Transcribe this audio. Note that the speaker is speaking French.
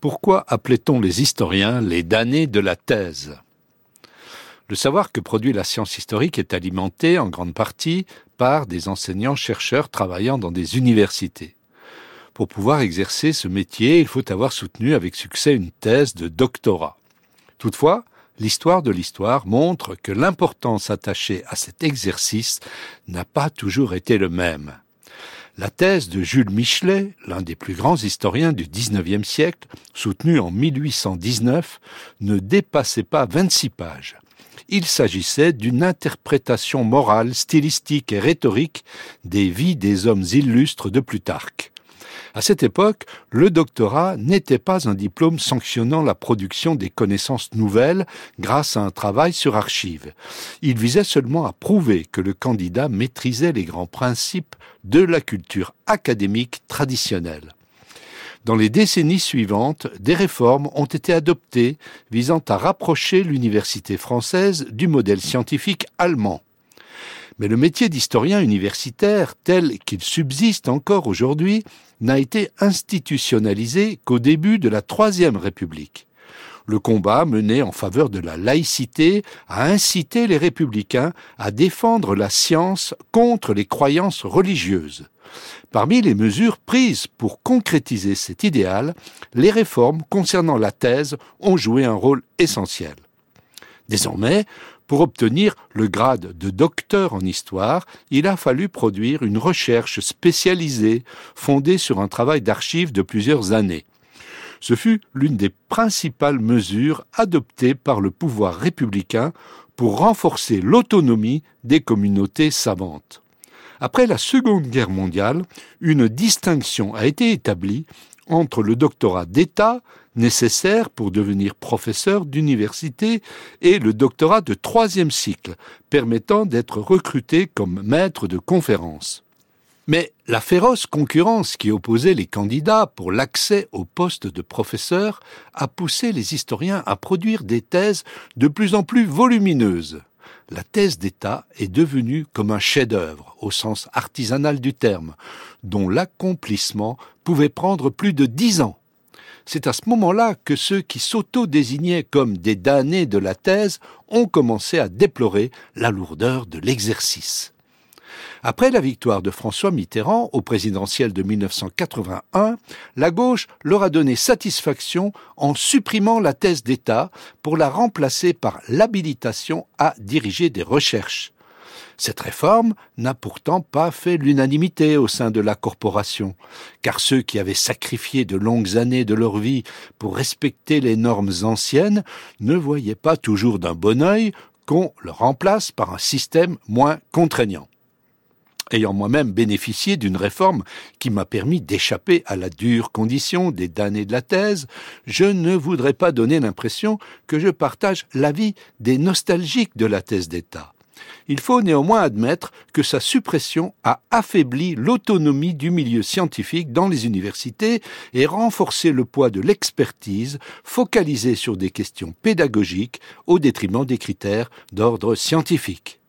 Pourquoi appelait-on les historiens les damnés de la thèse? Le savoir que produit la science historique est alimenté en grande partie par des enseignants-chercheurs travaillant dans des universités. Pour pouvoir exercer ce métier, il faut avoir soutenu avec succès une thèse de doctorat. Toutefois, l'histoire de l'histoire montre que l'importance attachée à cet exercice n'a pas toujours été le même. La thèse de Jules Michelet, l'un des plus grands historiens du XIXe siècle, soutenue en 1819, ne dépassait pas 26 pages. Il s'agissait d'une interprétation morale, stylistique et rhétorique des vies des hommes illustres de Plutarque. À cette époque, le doctorat n'était pas un diplôme sanctionnant la production des connaissances nouvelles grâce à un travail sur archives. Il visait seulement à prouver que le candidat maîtrisait les grands principes de la culture académique traditionnelle. Dans les décennies suivantes, des réformes ont été adoptées visant à rapprocher l'université française du modèle scientifique allemand. Mais le métier d'historien universitaire, tel qu'il subsiste encore aujourd'hui, n'a été institutionnalisé qu'au début de la Troisième République. Le combat mené en faveur de la laïcité a incité les républicains à défendre la science contre les croyances religieuses. Parmi les mesures prises pour concrétiser cet idéal, les réformes concernant la thèse ont joué un rôle essentiel. Désormais, pour obtenir le grade de docteur en histoire, il a fallu produire une recherche spécialisée fondée sur un travail d'archives de plusieurs années. Ce fut l'une des principales mesures adoptées par le pouvoir républicain pour renforcer l'autonomie des communautés savantes. Après la Seconde Guerre mondiale, une distinction a été établie entre le doctorat d'État nécessaire pour devenir professeur d'université et le doctorat de troisième cycle, permettant d'être recruté comme maître de conférence. Mais la féroce concurrence qui opposait les candidats pour l'accès au poste de professeur a poussé les historiens à produire des thèses de plus en plus volumineuses. La thèse d'État est devenue comme un chef-d'œuvre, au sens artisanal du terme, dont l'accomplissement pouvait prendre plus de dix ans. C'est à ce moment-là que ceux qui s'auto-désignaient comme des damnés de la thèse ont commencé à déplorer la lourdeur de l'exercice. Après la victoire de François Mitterrand au présidentiel de 1981, la gauche leur a donné satisfaction en supprimant la thèse d'État pour la remplacer par l'habilitation à diriger des recherches. Cette réforme n'a pourtant pas fait l'unanimité au sein de la corporation, car ceux qui avaient sacrifié de longues années de leur vie pour respecter les normes anciennes ne voyaient pas toujours d'un bon œil qu'on le remplace par un système moins contraignant ayant moi-même bénéficié d'une réforme qui m'a permis d'échapper à la dure condition des damnés de la thèse, je ne voudrais pas donner l'impression que je partage l'avis des nostalgiques de la thèse d'État. Il faut néanmoins admettre que sa suppression a affaibli l'autonomie du milieu scientifique dans les universités et renforcé le poids de l'expertise focalisée sur des questions pédagogiques au détriment des critères d'ordre scientifique.